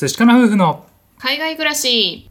寿司かな夫婦の海外暮らし。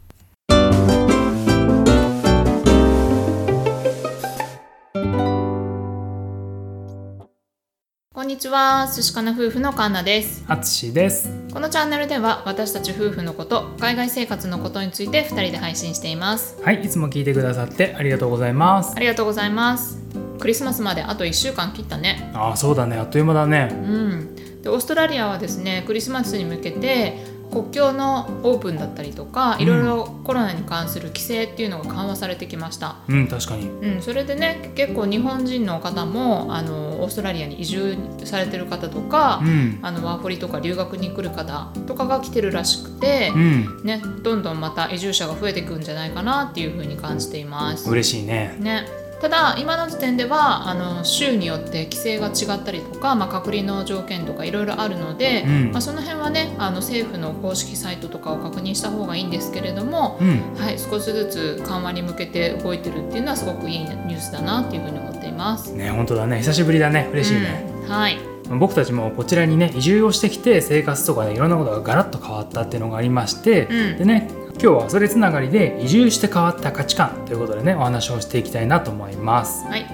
こんにちは。寿司かな夫婦のカンナです。あつしです。このチャンネルでは私たち夫婦のこと海外生活のことについて2人で配信しています。はいいつも聞いてくださってありがとうございます。ありがとうございます。クリスマスまであと1週間切ったね。ああそうだね。あっという間だね。うん。でオーストラリアはですねクリスマスに向けて国境のオープンだったりとかいろいろコロナに関する規制っていうのが緩和されてきました、うん確かに。うん、それでね結構日本人の方もあのオーストラリアに移住されてる方とか、うん。あのワーホリとか留学に来る方とかが来てるらしくてう、ん。ね、どんどんまた移住者が増えていくんじゃないかなっていうふうに感じています。嬉しいね。ね、ただ今の時点ではあの州によって規制が違ったりとか、まあ、隔離の条件とかいろいろあるので、うん。まあ、その辺はねあの政府の公式サイトとかを確認した方がいいんですけれども、うん。はい、少しずつ緩和に向けて動いてるっていうのはすごくいいニュースだなっていうふうに思っています。ね本当だね。久しぶりだね。嬉しいね、うん。はい、僕たちもこちらにね移住をしてきて生活とかねいろんなことがガラッと変わったっていうのがありまして、うん。でね今日はそれつながりで移住して変わった価値観ということでねお話をしていきたいなと思います。はい、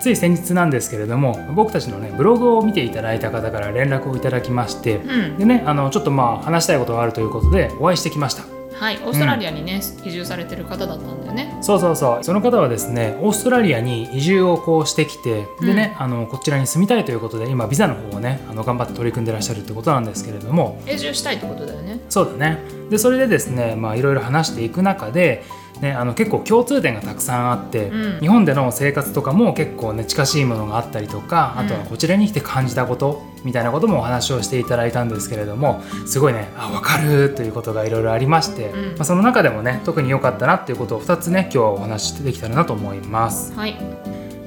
つい先日なんですけれども僕たちのねブログを見ていただいた方から連絡をいただきまして、うん。でねあのちょっとまあ話したいことがあるということでお会いしてきましたはい、オーストラリアにね、移住されてる方だったんだよね。そうそうそう。その方はですねオーストラリアに移住をこうしてきてでね、あのこちらに住みたいということで今ビザの方をねあの頑張って取り組んでらっしゃるってことなんですけれども。移住したいってことだよね。そうだね。でそれでですねまあいろいろ話していく中でね、あの結構共通点がたくさんあって、うん。日本での生活とかも結構ね近しいものがあったりとかあとはうんこちらに来て感じたことみたいなこともお話をしていただいたんですけれどもすごいねあ分かるということがいろいろありまして、うん。まあ、その中でもね特に良かったなっていうことを2つね今日はお話しできたらなと思います。はい、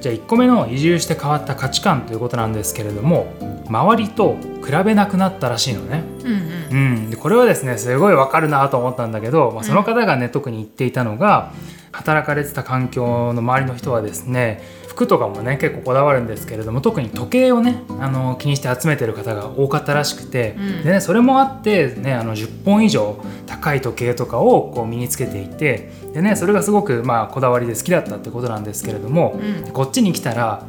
じゃあ1個目の移住して変わった価値観ということなんですけれども周りと比べなくなったらしいのね。うんうんこれはですねすごいわかるなと思ったんだけど、まあ、その方がね、特に言っていたのが働かれてた環境の周りの人はですね服とかもね結構こだわるんですけれども特に時計をねあの気にして集めてる方が多かったらしくて、うんでね、それもあって、ね、あの10本以上高い時計とかをこう身につけていてで、ね、それがすごく、まあ、こだわりで好きだったってことなんですけれども、うんこっちに来たら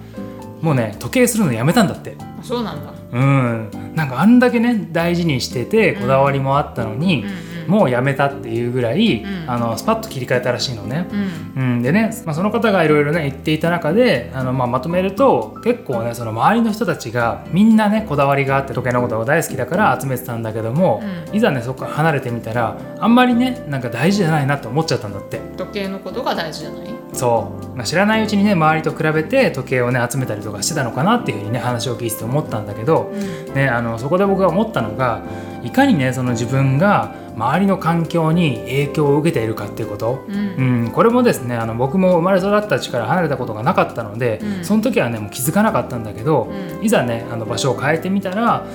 もうね時計するのやめたんだって。あそうなんだ。うん、なんかあんだけね大事にしててこだわりもあったのに、うんうんもうやめたっていうぐらい、うんあのスパッと切り替えたらしいのね。うんうん、でね、まあ、その方がいろいろね言っていた中であの、まあ、まとめると結構ねその周りの人たちがみんなねこだわりがあって時計のことが大好きだから集めてたんだけども、うんいざねそこから離れてみたらあんまりねなんか大事じゃないなって思っちゃったんだって。時計のことが大事じゃない？そう、まあ、知らないうちにね周りと比べて時計をね集めたりとかしてたのかなっていうふうにね話を聞いてて思ったんだけど、うん。ね、あのそこで僕が思ったのがいかにねその自分が周りの環境に影響を受けているかっていうこと、うん。うん、これもですねあの僕も生まれ育った地から離れたことがなかったので、うん。その時はねもう気づかなかったんだけど、うん。いざねあの場所を変えてみたら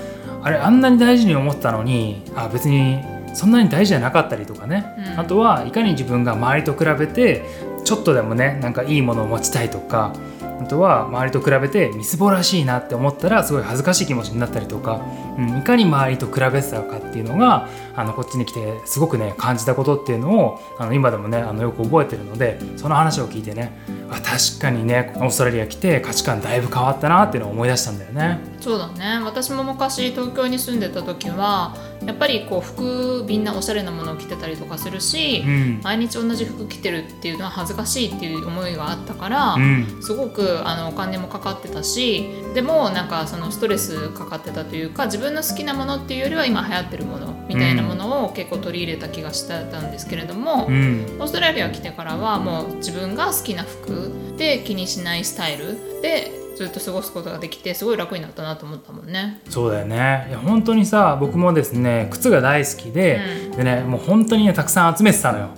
あれあんなに大事に思ってたのにあ別にそんなに大事じゃなかったりとかね、うん。あとはいかに自分が周りと比べてちょっとでもねなんかいいものを持ちたいとかあとは周りと比べてみすぼらしいなって思ったらすごい恥ずかしい気持ちになったりとか、うん、いかに周りと比べてたかっていうのがあのこっちに来てすごくね感じたことっていうのをあの今でもねあのよく覚えてるのでその話を聞いてねあ確かにね。オーストラリア来て価値観だいぶ変わったなっていうのを思い出したんだよね。そうだね。私も昔東京に住んでた時はやっぱりこう服みんなおしゃれなものを着てたりとかするし、うん。毎日同じ服着てるっていうのは恥ずかしいっていう思いがあったから、うん。すごくあのお金もかかってたしでもなんかそのストレスかかってたというか自分の好きなものっていうよりは今流行ってるものみたいなものを結構取り入れた気がしてたんですけれども、うん。オーストラリア来てからはもう自分が好きな服で気にしないスタイルでずっと過ごすことができてすごい楽になったなと思ったもんね。そうだよね。いや本当にさ僕もですね靴が大好きで、うん。でねもう本当にねたくさん集めてたのよ。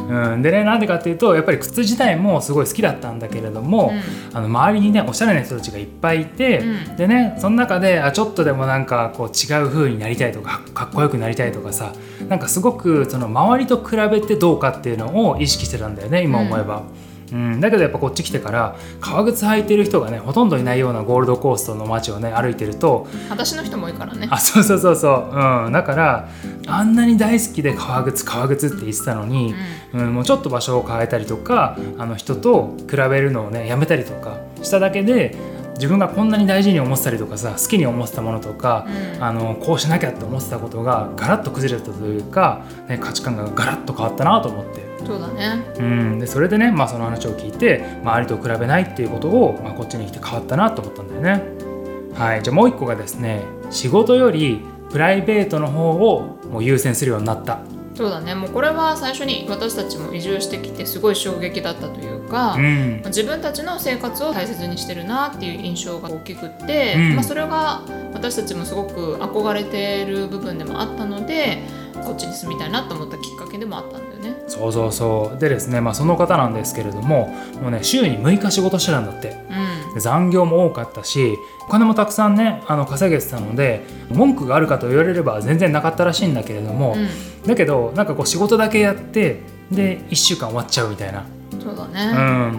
うん。うん、でねなんでかっていうとやっぱり靴自体もすごい好きだったんだけれども、あの周りにねおしゃれな人たちがいっぱいいて、うん。でねその中であちょっとでもなんかこう違う風になりたいとかかっこよくなりたいとかさなんかすごくその周りと比べてどうかっていうのを意識してたんだよね今思えば。うん、だけどやっぱこっち来てから革靴履いてる人がねほとんどいないようなゴールドコーストの街をね歩いてると裸足の人も多いからね。あそうそうそうそう、うん、だからあんなに大好きで革靴革靴って言ってたのに、うんもうちょっと場所を変えたりとかあの人と比べるのをねやめたりとかしただけで自分がこんなに大事に思ってたりとかさ好きに思ってたものとか、うん。あのこうしなきゃって思ってたことがガラッと崩れたというか、ね、価値観がガラッと変わったなと思って。そうだね。うん、でそれでね、まあ、その話を聞いて周りと比べないっていうことを、まあ、こっちに来て変わったなと思ったんだよね。はい、じゃあもう一個がですね仕事よりプライベートの方をもう優先するようになった。そうだね。もうこれは最初に私たちも移住してきてすごい衝撃だったというか、うん。自分たちの生活を大切にしてるなっていう印象が大きくって、うん。まあ、それが私たちもすごく憧れてる部分でもあったのでこっちに住みたいなと思ったきっかけでもあったね。そうそうそう。でですね、まあ、その方なんですけれどももうね週に6日仕事してたんだって。うん。で残業も多かったしお金もたくさんねあの稼げてたので文句があるかと言われれば全然なかったらしいんだけれども、うん。だけどなんかこう仕事だけやってで1週間終わっちゃうみたいなそうだね、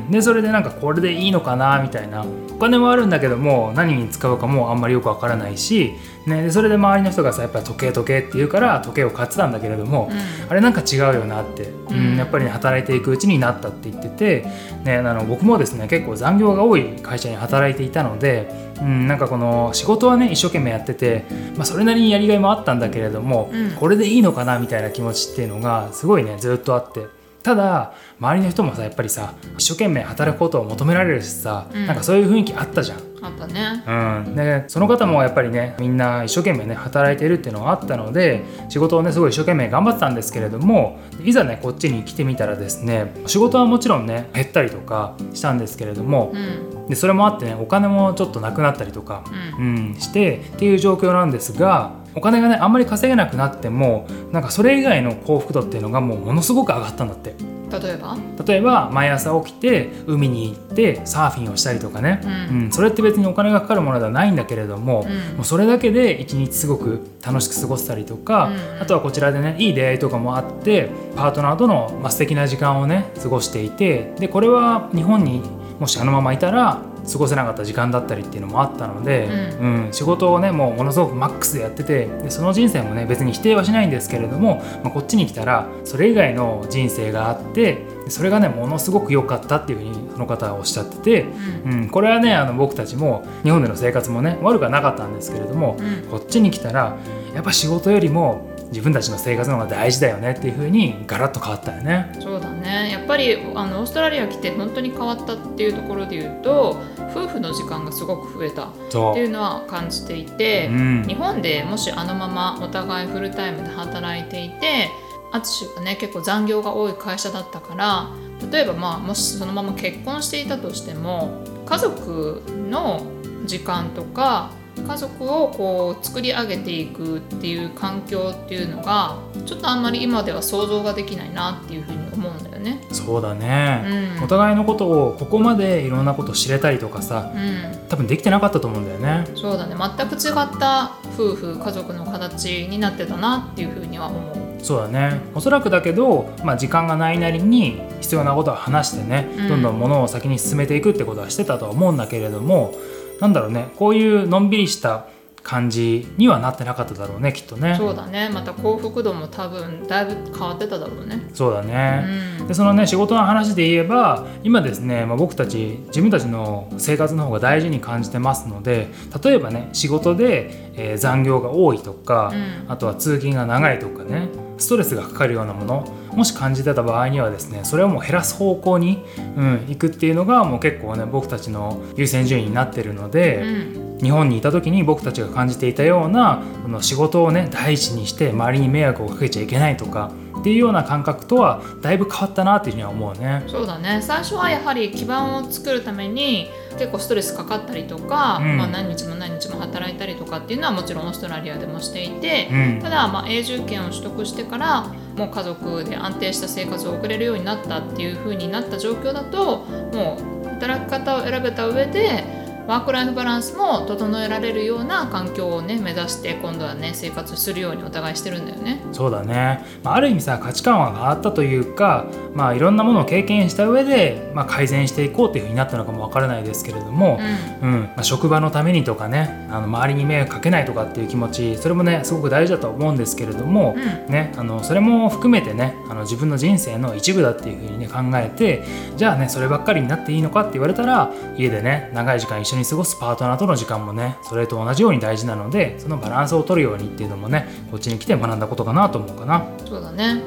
うん、でそれでなんかこれでいいのかなみたいな。お金もあるんだけども何に使うかもあんまりよくわからないし、ね、でそれで周りの人がさやっぱり時計時計って言うから時計を買ってたんだけれども、うん。あれなんか違うよなって、うん。うん。やっぱりね働いていくうちになったって言ってて、ね、あの僕もですね結構残業が多い会社に働いていたので、うん、なんかこの仕事はね一生懸命やってて、まあ、それなりにやりがいもあったんだけれども、うん。これでいいのかなみたいな気持ちっていうのがすごいねずっとあって。ただ周りの人もさやっぱりさ一生懸命働くことを求められるしさ、うん。なんかそういう雰囲気あったじゃん。あったね。うん、でその方もやっぱりねみんな一生懸命ね働いているっていうのがあったので仕事をねすごい一生懸命頑張ってたんですけれどもいざねこっちに来てみたらですね仕事はもちろんね減ったりとかしたんですけれどもうん。でそれもあってねお金もちょっとなくなったりとか、うん。うん、してっていう状況なんですがお金がねあんまり稼げなくなってもなんかそれ以外の幸福度っていうのがもうものすごく上がったんだって。例えば？例えば毎朝起きて海に行ってサーフィンをしたりとかね、うん。うんそれって別にお金がかかるものではないんだけれども,、うん。もうそれだけで一日すごく楽しく過ごせたりとか、うん。あとはこちらでねいい出会いとかもあってパートナーとの、まあ、素敵な時間をね過ごしていてでこれは日本にもしあのままいたら過ごせなかった時間だったりっていうのもあったので、ううん仕事をねもうものすごくマックスでやっててでその人生もね別に否定はしないんですけれども、まあ、こっちに来たらそれ以外の人生があってでそれがねものすごく良かったっていうふうにその方はおっしゃってて、うん。うん、これはねあの僕たちも日本での生活もね悪くはなかったんですけれども、うん。こっちに来たらやっぱ仕事よりも自分たちの生活の方が大事だよねっていうふうにガラッと変わったよね。そうだね。やっぱりあのオーストラリア来て本当に変わったっていうところで言うと夫婦の時間がすごく増えたっていうのは感じていて、うん。日本でもしあのままお互いフルタイムで働いていて淳がね結構残業が多い会社だったから例えばまあもしそのまま結婚していたとしても家族の時間とか家族をこう作り上げていくっていう環境っていうのがちょっとあんまり今では想像ができないなっていうふうに思うんだよね。そうだね、うんお互いのことをここまでいろんなこと知れたりとかさうん多分できてなかったと思うんだよね。そうだね全く違った夫婦家族の形になってたなっていうふうには思う。そうだねおそらくだけど、まあ、時間がないなりに必要なことは話してね、うんどんどんものを先に進めていくってことはしてたとは思うんだけれどもなんだろうねこういうのんびりした感じにはなってなかっただろうねきっとね。そうだね。また幸福度も多分だいぶ変わってただろうね。そうだうね、ん。でそのね仕事の話で言えば今ですね、まあ、僕たち自分たちの生活の方が大事に感じてますので例えばね仕事で、えー残業が多いとか、うん。あとは通勤が長いとかねストレスがかかるようなものもし感じてた場合にはですねそれをもう減らす方向に、うん、行くっていうのがもう結構ね僕たちの優先順位になってるので、うん。日本にいた時に僕たちが感じていたようなこの仕事をね第一にして周りに迷惑をかけちゃいけないとかっていうような感覚とはだいぶ変わったなっていうふうには思うね。そうだね。最初はやはり基盤を作るために結構ストレスかかったりとか、うん。まあ、何日も何日も働いたりとかっていうのはもちろんオーストラリアでもしていて、うん。ただ、まあ、永住権を取得してからもう家族で安定した生活を送れるようになったっていう風になった状況だともう働き方を選べた上でワーク・ライフ・バランスも整えられるような環境をね目指して今度はね生活するようにお互いしてるんだよね。そうだね、まあ、ある意味さ価値観は変わったというか、まあ、いろんなものを経験した上で、まあ、改善していこうっていうふうになったのかもわからないですけれども、うん。うん。まあ、職場のためにとかねあの周りに迷惑かけないとかっていう気持ちそれもねすごく大事だと思うんですけれども、うん。ね、あのそれも含めてねあの自分の人生の一部だっていうふうにね考えてじゃあねそればっかりになっていいのかって言われたら家でね長い時間一緒に過ごすパートナーとの時間もねそれと同じように大事なのでそのバランスを取るようにっていうのもねこっちに来て学んだことかなと思うかな。そうだね。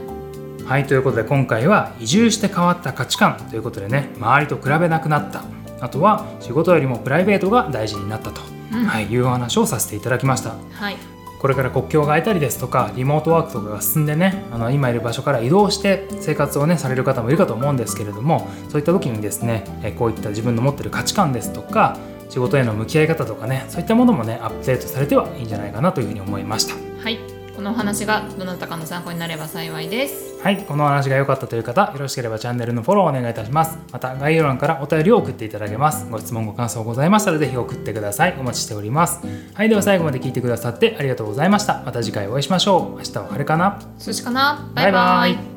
はいということで今回は移住して変わった価値観ということでね周りと比べなくなった。あとは仕事よりもプライベートが大事になったと、うん。はい、いうお話をさせていただきました。はい。これから国境が開いたりですとかリモートワークとかが進んでねあの今いる場所から移動して生活をねされる方もいるかと思うんですけれどもそういった時にですねえこういった自分の持ってる価値観ですとか仕事への向き合い方とかねそういったものもねアップデートされてはいいんじゃないかなというふうに思いました。はい。このお話がどなたかの参考になれば幸いです。はい。このお話が良かったという方よろしければチャンネルのフォローをお願いいたします。また概要欄からお便りを送っていただけます。ご質問ご感想ございましたらぜひ送ってください。お待ちしております。はい。では最後まで聞いてくださってありがとうございました。また次回お会いしましょう。明日は晴れかな。そしかな。バイバイ